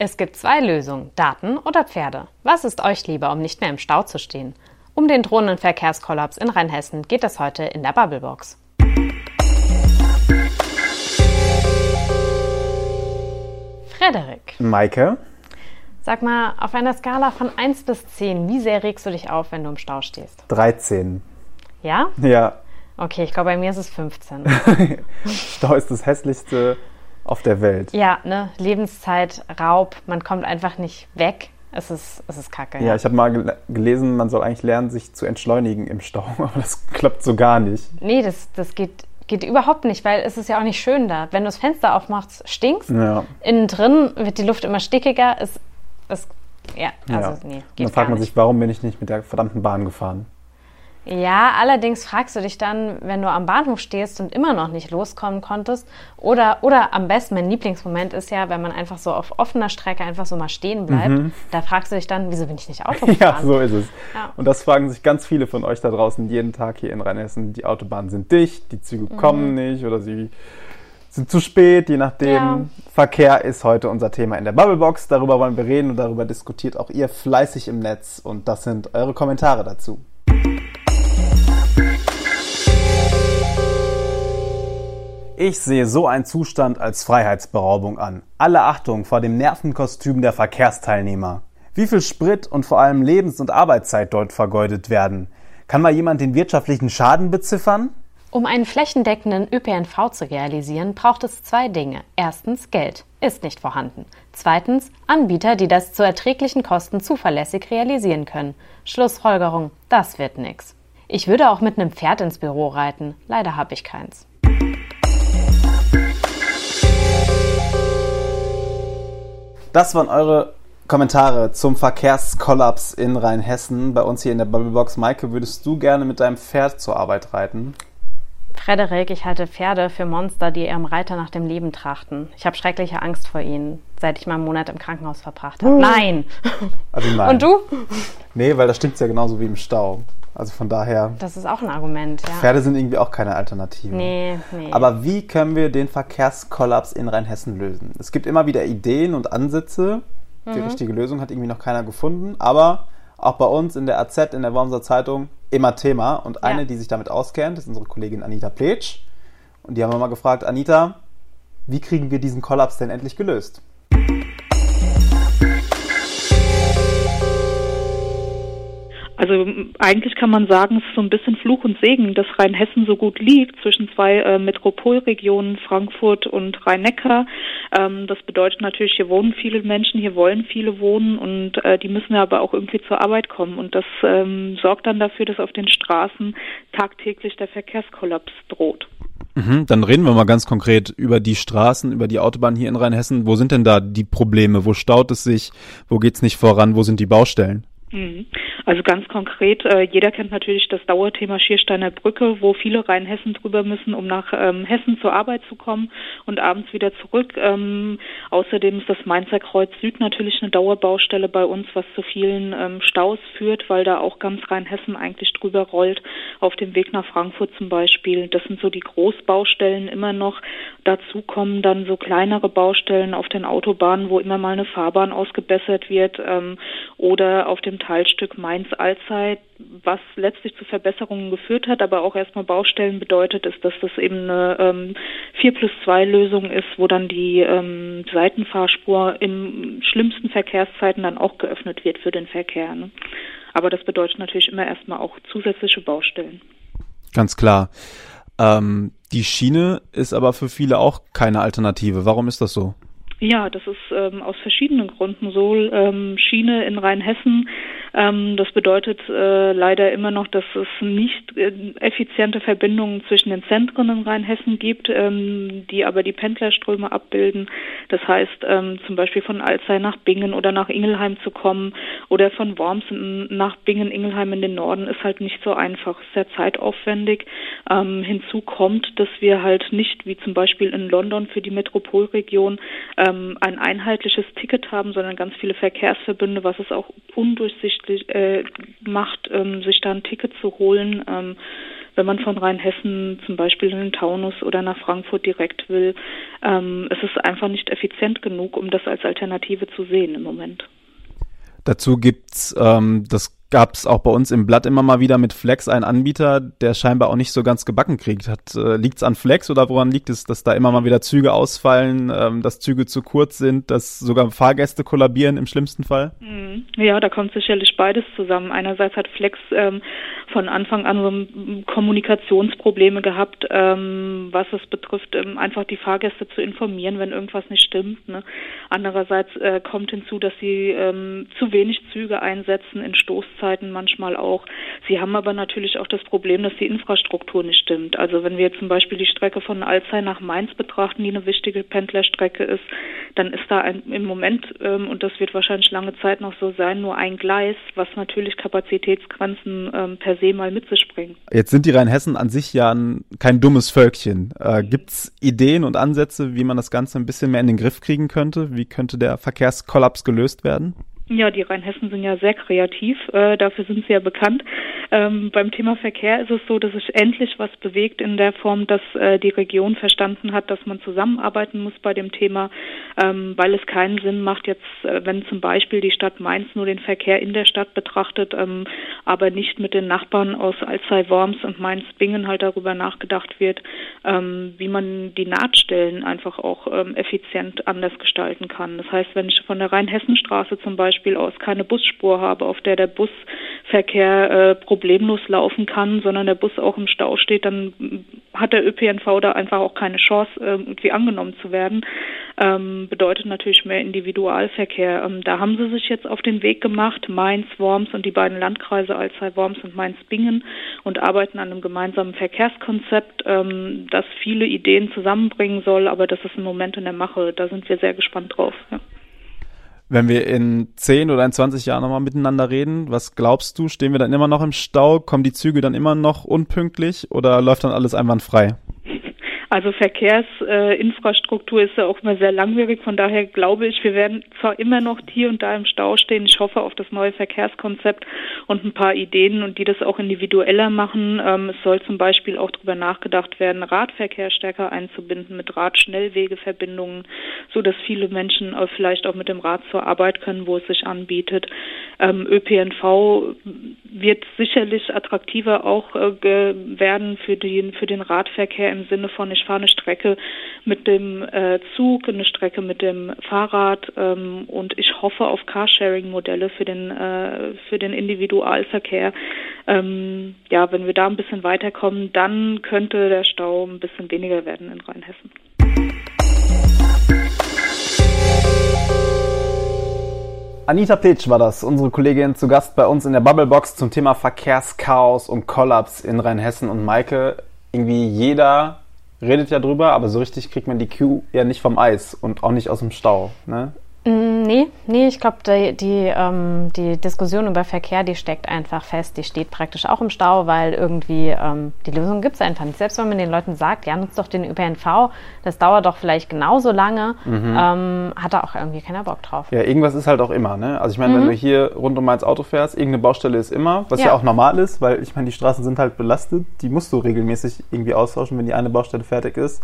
Es gibt zwei Lösungen, Daten oder Pferde. Was ist euch lieber, um nicht mehr im Stau zu stehen? Um den drohenden Verkehrskollaps in Rheinhessen geht es heute in der Bubblebox. Frederik. Maike. Sag mal, auf einer Skala von 1 bis 10, wie sehr regst du dich auf, wenn du im Stau stehst? 13. Ja? Ja. Okay, ich glaube, bei mir ist es 15. Stau ist das hässlichste auf der Welt. Ja, ne? Lebenszeit, Raub, man kommt einfach nicht weg. Es ist, es ist kacke. Ja, ich habe mal gel gelesen, man soll eigentlich lernen, sich zu entschleunigen im Stau, aber das klappt so gar nicht. Nee, das, das geht, geht überhaupt nicht, weil es ist ja auch nicht schön da. Wenn du das Fenster aufmachst, stinkst. Ja. Innen drin wird die Luft immer stickiger. Es, es, ja, also ja. nee, Und geht dann fragt man sich, warum bin ich nicht mit der verdammten Bahn gefahren? Ja, allerdings fragst du dich dann, wenn du am Bahnhof stehst und immer noch nicht loskommen konntest, oder, oder am besten, mein Lieblingsmoment ist ja, wenn man einfach so auf offener Strecke einfach so mal stehen bleibt, da fragst du dich dann, wieso bin ich nicht Auto gefahren? Ja, so ist es. Ja. Und das fragen sich ganz viele von euch da draußen jeden Tag hier in Rheinhessen. Die Autobahnen sind dicht, die Züge kommen nicht oder sie sind zu spät, je nachdem. Ja. Verkehr ist heute unser Thema in der Bubblebox. Darüber wollen wir reden und darüber diskutiert auch ihr fleißig im Netz. Und das sind eure Kommentare dazu. Ich sehe so einen Zustand als Freiheitsberaubung an. Alle Achtung vor dem Nervenkostüm der Verkehrsteilnehmer. Wie viel Sprit und vor allem Lebens- und Arbeitszeit dort vergeudet werden. Kann mal jemand den wirtschaftlichen Schaden beziffern? Um einen flächendeckenden ÖPNV zu realisieren, braucht es zwei Dinge. Erstens Geld. Ist nicht vorhanden. Zweitens Anbieter, die das zu erträglichen Kosten zuverlässig realisieren können. Schlussfolgerung, das wird nix. Ich würde auch mit einem Pferd ins Büro reiten. Leider habe ich keins. Das waren eure Kommentare zum Verkehrskollaps in Rheinhessen. Bei uns hier in der Bubblebox. Maike, würdest du gerne mit deinem Pferd zur Arbeit reiten? Frederik, ich halte Pferde für Monster, die ihrem Reiter nach dem Leben trachten. Ich habe schreckliche Angst vor ihnen, seit ich mal einen Monat im Krankenhaus verbracht habe. Nein! Also nein. Und du? Nee, weil da stinkt ja genauso wie im Stau. Also von daher, Das ist auch ein Argument, ja. Pferde sind irgendwie auch keine Alternative. Nee, nee. Aber wie können wir den Verkehrskollaps in Rheinhessen lösen? Es gibt immer wieder Ideen und Ansätze. Mhm. Die richtige Lösung hat irgendwie noch keiner gefunden. Aber auch bei uns in der AZ, in der Wormser Zeitung, immer Thema. Und eine, Ja. die sich damit auskennt, ist unsere Kollegin Anita Pletsch. Und die haben wir mal gefragt, Anita, wie kriegen wir diesen Kollaps denn endlich gelöst? Also eigentlich kann man sagen, es ist so ein bisschen Fluch und Segen, dass Rheinhessen so gut liegt zwischen zwei äh, Metropolregionen, Frankfurt und Rhein-Neckar. Ähm, das bedeutet natürlich, hier wohnen viele Menschen, hier wollen viele wohnen und äh, die müssen ja aber auch irgendwie zur Arbeit kommen. Und das ähm, sorgt dann dafür, dass auf den Straßen tagtäglich der Verkehrskollaps droht. Mhm, dann reden wir mal ganz konkret über die Straßen, über die Autobahn hier in Rheinhessen. Wo sind denn da die Probleme? Wo staut es sich? Wo geht's nicht voran? Wo sind die Baustellen? Mhm. Also ganz konkret, äh, jeder kennt natürlich das Dauerthema Schiersteiner Brücke, wo viele Rheinhessen drüber müssen, um nach ähm, Hessen zur Arbeit zu kommen und abends wieder zurück. Ähm, außerdem ist das Mainzer Kreuz Süd natürlich eine Dauerbaustelle bei uns, was zu vielen ähm, Staus führt, weil da auch ganz Rheinhessen eigentlich drüber rollt, auf dem Weg nach Frankfurt zum Beispiel. Das sind so die Großbaustellen immer noch. Dazu kommen dann so kleinere Baustellen auf den Autobahnen, wo immer mal eine Fahrbahn ausgebessert wird ähm, oder auf dem Teilstück Mainz-Allzeit, was letztlich zu Verbesserungen geführt hat, aber auch erstmal Baustellen bedeutet, ist, dass das eben eine ähm, 4 plus 2 Lösung ist, wo dann die ähm, Seitenfahrspur im schlimmsten Verkehrszeiten dann auch geöffnet wird für den Verkehr. Ne? Aber das bedeutet natürlich immer erstmal auch zusätzliche Baustellen. Ganz klar. Ähm, die Schiene ist aber für viele auch keine Alternative. Warum ist das so? Ja, das ist ähm, aus verschiedenen Gründen so. Ähm, Schiene in Rheinhessen, das bedeutet äh, leider immer noch, dass es nicht äh, effiziente Verbindungen zwischen den Zentren in Rheinhessen gibt, ähm, die aber die Pendlerströme abbilden. Das heißt, ähm, zum Beispiel von Alzey nach Bingen oder nach Ingelheim zu kommen oder von Worms nach Bingen, Ingelheim in den Norden ist halt nicht so einfach, sehr zeitaufwendig. Ähm, hinzu kommt, dass wir halt nicht, wie zum Beispiel in London für die Metropolregion, ähm, ein einheitliches Ticket haben, sondern ganz viele Verkehrsverbünde, was es auch undurchsichtig äh, macht, ähm, sich da ein Ticket zu holen. Ähm, wenn man von Rheinhessen zum Beispiel in den Taunus oder nach Frankfurt direkt will. Ähm, es ist einfach nicht effizient genug, um das als Alternative zu sehen im Moment. Dazu gibt's ähm, das gab es auch bei uns im Blatt immer mal wieder mit Flex einen Anbieter, der scheinbar auch nicht so ganz gebacken kriegt. Hat, äh, liegt es an Flex oder woran liegt es, dass da immer mal wieder Züge ausfallen, ähm, dass Züge zu kurz sind, dass sogar Fahrgäste kollabieren im schlimmsten Fall? Mhm. Ja, da kommt sicherlich beides zusammen. Einerseits hat Flex ähm, von Anfang an so Kommunikationsprobleme gehabt, ähm, was es betrifft, ähm, einfach die Fahrgäste zu informieren, wenn irgendwas nicht stimmt. Ne? Andererseits äh, kommt hinzu, dass sie ähm, zu wenig Züge einsetzen in Stoßzeiten Stoßzeiten manchmal auch. Sie haben aber natürlich auch das Problem, dass die Infrastruktur nicht stimmt. Also wenn wir zum Beispiel die Strecke von Alzey nach Mainz betrachten, die eine wichtige Pendlerstrecke ist, dann ist da ein, im Moment, ähm, und das wird wahrscheinlich lange Zeit noch so sein, nur ein Gleis, was natürlich Kapazitätsgrenzen ähm, per se mal mit sich bringt. Jetzt sind die Rheinhessen an sich ja ein, kein dummes Völkchen. Äh, Gibt es Ideen und Ansätze, wie man das Ganze ein bisschen mehr in den Griff kriegen könnte? Wie könnte der Verkehrskollaps gelöst werden? Ja, die Rheinhessen sind ja sehr kreativ, äh, dafür sind sie ja bekannt. Ähm, beim Thema Verkehr ist es so, dass sich endlich was bewegt in der Form, dass äh, die Region verstanden hat, dass man zusammenarbeiten muss bei dem Thema, ähm, weil es keinen Sinn macht, jetzt, äh, wenn zum Beispiel die Stadt Mainz nur den Verkehr in der Stadt betrachtet, ähm, aber nicht mit den Nachbarn aus Alzey-Worms und Mainz-Bingen halt darüber nachgedacht wird, ähm, wie man die Nahtstellen einfach auch ähm, effizient anders gestalten kann. Das heißt, wenn ich von der Rheinhessenstraße zum Beispiel Beispiel aus keine Busspur habe, auf der der Busverkehr äh, problemlos laufen kann, sondern der Bus auch im Stau steht, dann hat der ÖPNV da einfach auch keine Chance, äh, irgendwie angenommen zu werden. Ähm, bedeutet natürlich mehr Individualverkehr. Ähm, da haben sie sich jetzt auf den Weg gemacht, Mainz, Worms und die beiden Landkreise Alzey, Worms und Mainz-Bingen und arbeiten an einem gemeinsamen Verkehrskonzept, ähm, das viele Ideen zusammenbringen soll, aber das ist im Moment in der Mache. Da sind wir sehr gespannt drauf. Ja. Wenn wir in 10 oder in 20 Jahren nochmal miteinander reden, was glaubst du? Stehen wir dann immer noch im Stau? Kommen die Züge dann immer noch unpünktlich oder läuft dann alles einwandfrei? Also Verkehrsinfrastruktur äh, ist ja auch immer sehr langwierig. Von daher glaube ich, wir werden zwar immer noch hier und da im Stau stehen. Ich hoffe auf das neue Verkehrskonzept und ein paar Ideen und die das auch individueller machen. Ähm, es soll zum Beispiel auch darüber nachgedacht werden, Radverkehr stärker einzubinden mit Radschnellwegeverbindungen, so dass viele Menschen äh, vielleicht auch mit dem Rad zur Arbeit können, wo es sich anbietet. Ähm, ÖPNV wird sicherlich attraktiver auch äh, werden für den für den Radverkehr im Sinne von ich fahre eine Strecke mit dem äh, Zug, eine Strecke mit dem Fahrrad ähm, und ich hoffe auf Carsharing-Modelle für den äh, für den Individualverkehr. Ähm, ja, wenn wir da ein bisschen weiterkommen, dann könnte der Stau ein bisschen weniger werden in Rheinhessen. Anita Petsch war das, unsere Kollegin zu Gast bei uns in der Bubblebox zum Thema Verkehrschaos und Kollaps in Rheinhessen. Und Maike, irgendwie jeder redet ja drüber, aber so richtig kriegt man die Q ja nicht vom Eis und auch nicht aus dem Stau. Ne? Mm, nee, nee, ich glaube, die, die, ähm, die Diskussion über Verkehr, die steckt einfach fest. Die steht praktisch auch im Stau, weil irgendwie ähm, die Lösung gibt es einfach nicht. Selbst wenn man den Leuten sagt, ja, nutzt doch den ÖPNV, das dauert doch vielleicht genauso lange, mhm. ähm, hat da auch irgendwie keiner Bock drauf. Ja, irgendwas ist halt auch immer, ne? Also ich meine, mhm. wenn du hier rund um Mainz Auto fährst, irgendeine Baustelle ist immer, was ja, ja auch normal ist, weil ich meine, die Straßen sind halt belastet, die musst du regelmäßig irgendwie austauschen, wenn die eine Baustelle fertig ist,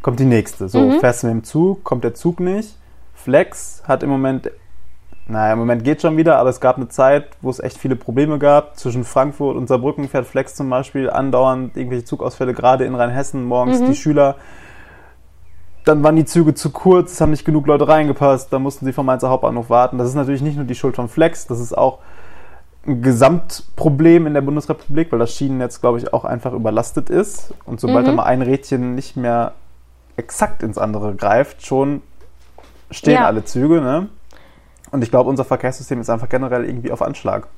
kommt die nächste. So, mhm. fährst du mit dem Zug, kommt der Zug nicht Flex hat im Moment, naja, im Moment geht schon wieder, aber es gab eine Zeit, wo es echt viele Probleme gab. Zwischen Frankfurt und Saarbrücken fährt Flex zum Beispiel andauernd irgendwelche Zugausfälle, gerade in Rheinhessen morgens. Mhm. Die Schüler, dann waren die Züge zu kurz, es haben nicht genug Leute reingepasst, dann mussten sie vom Mainzer Hauptbahnhof warten. Das ist natürlich nicht nur die Schuld von Flex, das ist auch ein Gesamtproblem in der Bundesrepublik, weil das Schienennetz, glaube ich, auch einfach überlastet ist. Und sobald mhm. da mal ein Rädchen nicht mehr exakt ins andere greift, schon stehen ja. alle Züge. Ne? Und ich glaube, unser Verkehrssystem ist einfach generell irgendwie auf Anschlag.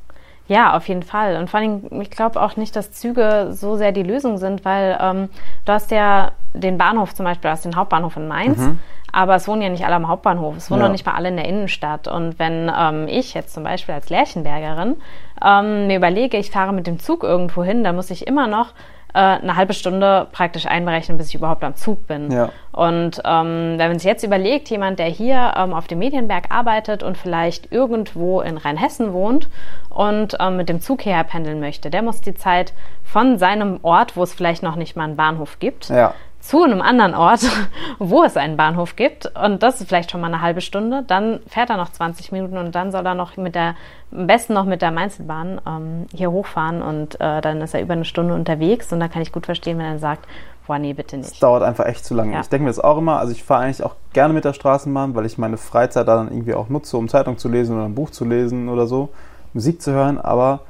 Ja, auf jeden Fall. Und vor allem, ich glaube auch nicht, dass Züge so sehr die Lösung sind, weil ähm, du hast ja den Bahnhof zum Beispiel, du hast den Hauptbahnhof in Mainz, mhm. aber es wohnen ja nicht alle am Hauptbahnhof, es wohnen ja. noch nicht mal alle in der Innenstadt. Und wenn ähm, ich jetzt zum Beispiel als Lärchenbergerin ähm, mir überlege, ich fahre mit dem Zug irgendwo hin, dann muss ich immer noch eine halbe Stunde praktisch einberechnen, bis ich überhaupt am Zug bin. Ja. Und ähm, wenn man sich jetzt überlegt, jemand, der hier ähm, auf dem Medienberg arbeitet und vielleicht irgendwo in Rheinhessen wohnt und ähm, mit dem Zug hierher pendeln möchte, der muss die Zeit von seinem Ort, wo es vielleicht noch nicht mal einen Bahnhof gibt, Ja. Zu einem anderen Ort, wo es einen Bahnhof gibt. Und das ist vielleicht schon mal eine halbe Stunde. Dann fährt er noch 20 Minuten und dann soll er noch mit der, am besten noch mit der Mainzelbahn ähm, hier hochfahren. Und äh, dann ist er über eine Stunde unterwegs. Und da kann ich gut verstehen, wenn er sagt, boah, nee, bitte Es nicht. dauert einfach echt zu lange. Ja. Ich denke mir das auch immer, also ich fahre eigentlich auch gerne mit der Straßenbahn, weil ich meine Freizeit da dann irgendwie auch nutze, um Zeitung zu lesen oder ein Buch zu lesen oder so, Musik zu hören, aber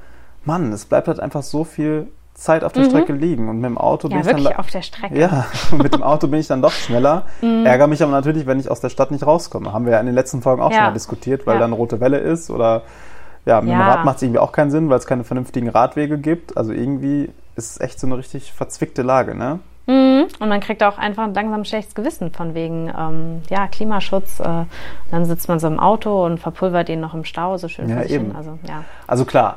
Mann, es bleibt halt einfach so viel Zeit auf der Strecke liegen und mit dem Auto bin Mhm. Ja, ich dann auf der Strecke. Ja, mit dem Auto bin ich dann doch schneller. Mhm. Ärgere mich aber natürlich, wenn ich aus der Stadt nicht rauskomme. Haben wir ja in den letzten Folgen auch Ja. schon mal diskutiert, weil Ja. dann rote Welle ist oder ja, mit dem Ja. Rad macht es irgendwie auch keinen Sinn, weil es keine vernünftigen Radwege gibt. Also irgendwie ist es echt so eine richtig verzwickte Lage, ne? Mhm. Und man kriegt auch einfach langsam ein schlechtes Gewissen von wegen ähm, ja, Klimaschutz. Äh, dann sitzt man so im Auto und verpulvert ihn noch im Stau, so schön Ja, eben. Also, ja. Also klar,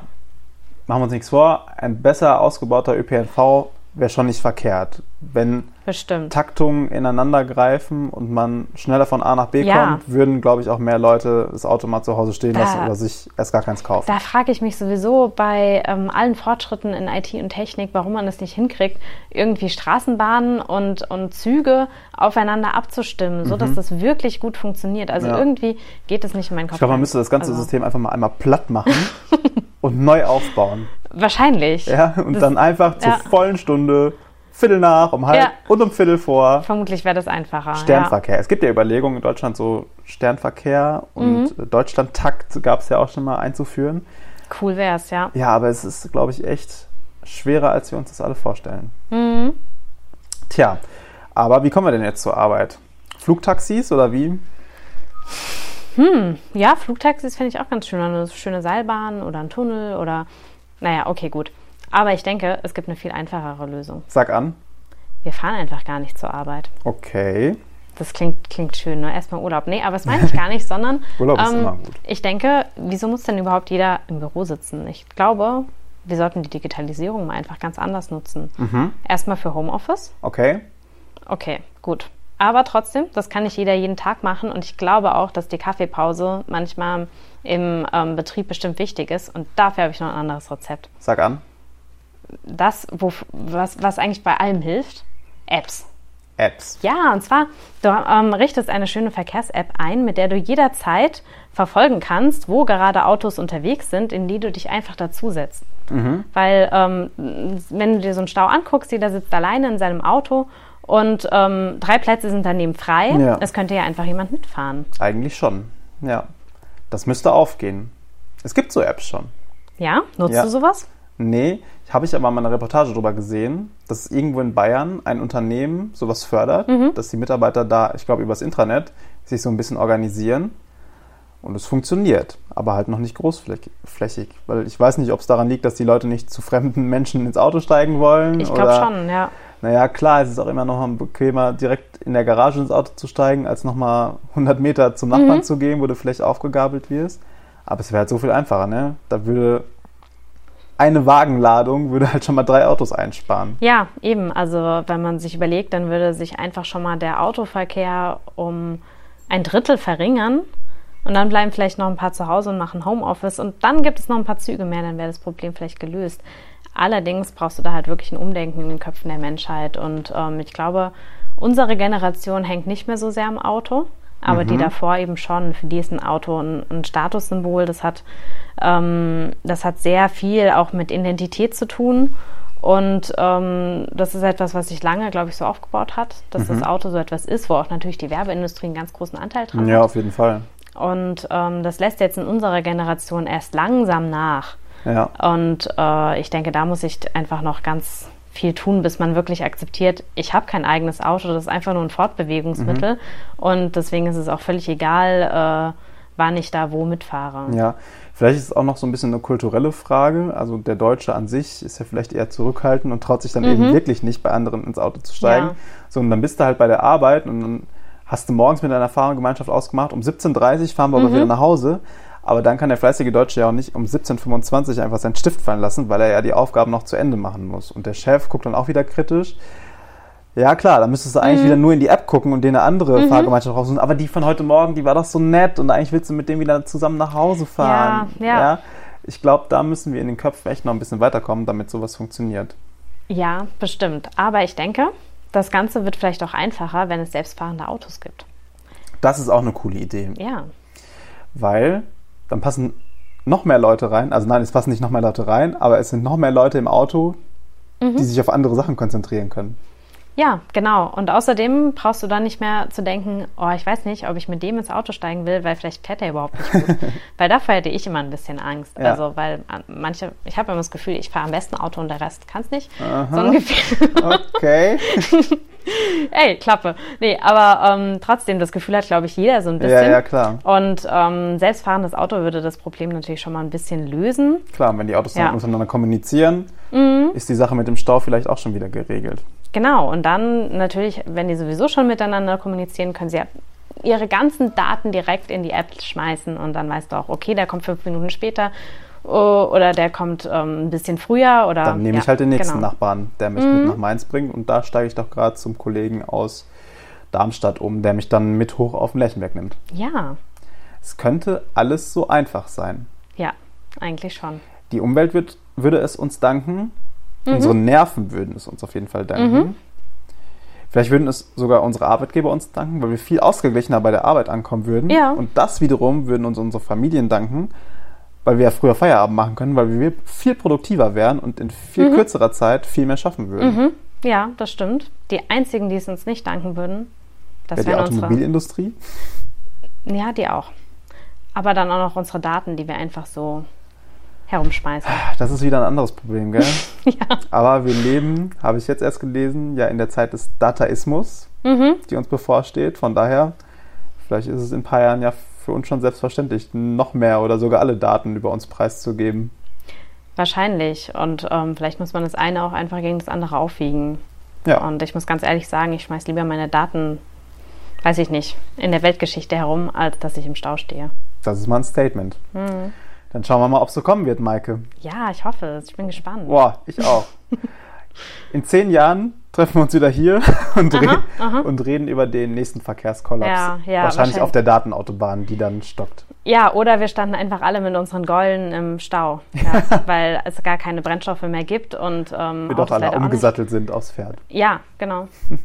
machen wir uns nichts vor, ein besser ausgebauter ÖPNV wäre schon nicht verkehrt. Wenn Bestimmt. Taktungen ineinander greifen und man schneller von A nach B Ja. kommt, würden, glaube ich, auch mehr Leute das Auto mal zu Hause stehen Da- lassen oder sich erst gar keins kaufen. Da frage ich mich sowieso bei ähm, allen Fortschritten in IT und Technik, warum man es nicht hinkriegt, irgendwie Straßenbahnen und, und Züge aufeinander abzustimmen, so dass das wirklich gut funktioniert. Also Mhm. Ja. irgendwie geht es nicht in meinen Kopf. Ich glaube, man müsste das ganze Also, System einfach mal einmal platt machen und neu aufbauen. Wahrscheinlich. Ja? Und Das- dann einfach zur ja. vollen Stunde, Viertel nach, um halb Ja. und um Viertel vor. Vermutlich wäre das einfacher. Sternverkehr. Es gibt ja Überlegungen in Deutschland so Sternverkehr und Mhm. Deutschlandtakt gab es ja auch schon mal einzuführen. Ja. Cool wäre es, ja. Ja, aber es ist, glaube ich, echt schwerer, als wir uns das alle vorstellen. Mhm. Tja, aber wie kommen wir denn jetzt zur Arbeit? Flugtaxis oder wie? Ja, Flugtaxis finde ich auch ganz schön. Eine schöne Seilbahn oder ein Tunnel oder. Naja, okay, gut. Aber ich denke, es gibt eine viel einfachere Lösung. Sag an. Wir fahren einfach gar nicht zur Arbeit. Okay. Das klingt, klingt schön, ne? Erstmal Urlaub. Nee, aber das meine ich gar nicht, sondern ähm, Urlaub ist immer gut. ich denke, wieso muss denn überhaupt jeder im Büro sitzen? Ich glaube, wir sollten die Digitalisierung mal einfach ganz anders nutzen. Mhm. Erstmal für Homeoffice. Okay. Okay, gut. Aber trotzdem, das kann nicht jeder jeden Tag machen und ich glaube auch, dass die Kaffeepause manchmal im ähm, Betrieb bestimmt wichtig ist und dafür habe ich noch ein anderes Rezept. Sag an. Das, wo, was, was eigentlich bei allem hilft, Apps. Apps. Ja, und zwar, du ähm, richtest eine schöne Verkehrs-App ein, mit der du jederzeit verfolgen kannst, wo gerade Autos unterwegs sind, in die du dich einfach dazusetzt. Weil, ähm, wenn du dir so einen Stau anguckst, jeder sitzt alleine in seinem Auto und ähm, drei Plätze sind daneben frei. Ja. Es könnte ja einfach jemand mitfahren. Eigentlich schon. Ja. Das müsste aufgehen. Es gibt so Apps schon. Ja? Nutzt Ja. du sowas? Nee, habe ich aber mal eine Reportage darüber gesehen, dass irgendwo in Bayern ein Unternehmen sowas fördert, Mhm. dass die Mitarbeiter da, ich glaube, übers Intranet sich so ein bisschen organisieren. Und es funktioniert, aber halt noch nicht großflächig. Weil ich weiß nicht, ob es daran liegt, dass die Leute nicht zu fremden Menschen ins Auto steigen wollen. Ich glaube schon, ja. Naja, klar, es ist auch immer noch mal bequemer, direkt in der Garage ins Auto zu steigen, als nochmal 100 Meter zum Nachbarn Mhm. zu gehen, wo du vielleicht aufgegabelt wirst. Aber es wäre halt so viel einfacher, ne? Da würde eine Wagenladung würde halt schon mal drei Autos einsparen. Ja, eben. Also wenn man sich überlegt, dann würde sich einfach schon mal der Autoverkehr um ein Drittel verringern. Und dann bleiben vielleicht noch ein paar zu Hause und machen Homeoffice. Und dann gibt es noch ein paar Züge mehr, dann wäre das Problem vielleicht gelöst. Allerdings brauchst du da halt wirklich ein Umdenken in den Köpfen der Menschheit. Und ähm, ich glaube, unsere Generation hängt nicht mehr so sehr am Auto. Aber die davor eben schon, für die ist ein Auto ein, ein Statussymbol. Das hat, ähm, das hat sehr viel auch mit Identität zu tun. Und ähm, das ist etwas, was sich lange, glaube ich, so aufgebaut hat, dass das Auto so etwas ist, wo auch natürlich die Werbeindustrie einen ganz großen Anteil dran Ja, hat. auf jeden Fall. Und ähm, das lässt jetzt in unserer Generation erst langsam nach. Ja. Und äh, ich denke, da muss ich einfach noch ganz viel tun, bis man wirklich akzeptiert, ich habe kein eigenes Auto, das ist einfach nur ein Fortbewegungsmittel. Und deswegen ist es auch völlig egal, äh, wann ich da wo mitfahre. Ja, vielleicht ist es auch noch so ein bisschen eine kulturelle Frage. Also der Deutsche an sich ist ja vielleicht eher zurückhaltend und traut sich dann eben wirklich nicht, bei anderen ins Auto zu steigen. Mhm. Ja. So, und dann bist du halt bei der Arbeit und dann hast du morgens mit deiner Fahrgemeinschaft ausgemacht, um 17.30 Uhr fahren wir Mhm. aber wieder nach Hause. Aber dann kann der fleißige Deutsche ja auch nicht um 17.25 einfach seinen Stift fallen lassen, weil er ja die Aufgaben noch zu Ende machen muss. Und der Chef guckt dann auch wieder kritisch. Ja klar, dann müsstest du eigentlich Mhm. wieder nur in die App gucken und dir eine andere Fahrgemeinschaft raussuchen. Aber die von heute Morgen, die war doch so nett und eigentlich willst du mit dem wieder zusammen nach Hause fahren. Ja, ja. Ich glaube, da müssen wir in den Köpfen echt noch ein bisschen weiterkommen, damit sowas funktioniert. Ja, bestimmt. Aber ich denke, das Ganze wird vielleicht auch einfacher, wenn es selbstfahrende Autos gibt. Das ist auch eine coole Idee. Ja. weil dann passen noch mehr Leute rein. Also nein, es passen nicht noch mehr Leute rein, aber es sind noch mehr Leute im Auto, Mhm. die sich auf andere Sachen konzentrieren können. Ja, genau. Und außerdem brauchst du dann nicht mehr zu denken, oh, ich weiß nicht, ob ich mit dem ins Auto steigen will, weil vielleicht fährt er überhaupt nicht gut. weil davor hätte ich immer ein bisschen Angst. Ja. Also, weil an- manche, ich habe immer das Gefühl, ich fahre am besten Auto und der Rest kann es nicht. So ein Gefühl. Okay. Ey, Klappe. Nee, aber ähm, trotzdem, das Gefühl hat, glaube ich, jeder so ein bisschen. ja, ja, klar. Und ähm, selbstfahrendes Auto würde das Problem natürlich schon mal ein bisschen lösen. Klar, wenn die Autos Ja. dann untereinander kommunizieren, ist die Sache mit dem Stau vielleicht auch schon wieder geregelt. Genau, und dann natürlich, wenn die sowieso schon miteinander kommunizieren, können sie ja ihre ganzen Daten direkt in die App schmeißen und dann weißt du auch, okay, der kommt fünf Minuten später oh, oder der kommt ähm, ein bisschen früher oder. Dann nehme ja, ich halt den nächsten genau. Nachbarn, der mich mit nach Mainz bringt und da steige ich doch gerade zum Kollegen aus Darmstadt um, der mich dann mit hoch auf den Lerchenberg nimmt. Ja, Es könnte alles so einfach sein. ja, eigentlich schon. Die Umwelt wird, würde es uns danken. Mhm. Unsere Nerven würden es uns auf jeden Fall danken. Vielleicht würden es sogar unsere Arbeitgeber uns danken, weil wir viel ausgeglichener bei der Arbeit ankommen würden. Ja. Und das wiederum würden uns unsere Familien danken, weil wir ja früher Feierabend machen können, weil wir viel produktiver wären und in viel Mhm. kürzerer Zeit viel mehr schaffen würden. Ja, das stimmt. Die einzigen, die es uns nicht danken würden, das Ja, die wären unsere. Automobilindustrie. Ja, die auch. Aber dann auch noch unsere Daten, die wir einfach so herumschmeißen. Das ist wieder ein anderes Problem, gell? ja. Aber wir leben, habe ich jetzt erst gelesen, ja in der Zeit des Dataismus, Mhm. die uns bevorsteht. Von daher, vielleicht ist es in ein paar Jahren ja für uns schon selbstverständlich, noch mehr oder sogar alle Daten über uns preiszugeben. Wahrscheinlich. Und ähm, vielleicht muss man das eine auch einfach gegen das andere aufwiegen. Ja, Und ich muss ganz ehrlich sagen, ich schmeiß lieber meine Daten, weiß ich nicht, in der Weltgeschichte herum, als dass ich im Stau stehe. das ist mal ein Statement. Mhm. Dann schauen wir mal, ob es so kommen wird, Maike. Ja, ich hoffe es. Ich bin gespannt. Boah, ich auch. In zehn Jahren treffen wir uns wieder hier und, re aha. und reden über den nächsten Verkehrskollaps. Ja, ja, wahrscheinlich wahrscheinlich. auf der Datenautobahn, die dann stockt. Ja, oder wir standen einfach alle mit unseren Gollen im Stau, ja, weil es gar keine Brennstoffe mehr gibt und ähm, Wir doch alle umgesattelt sind aufs Pferd. Ja, genau.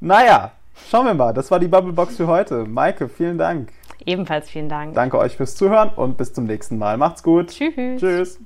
Naja, schauen wir mal. Das war die Bubblebox für heute. Maike, vielen Dank. Ebenfalls vielen Dank. Danke euch fürs Zuhören und bis zum nächsten Mal. Macht's gut. Tschüss. Tschüss.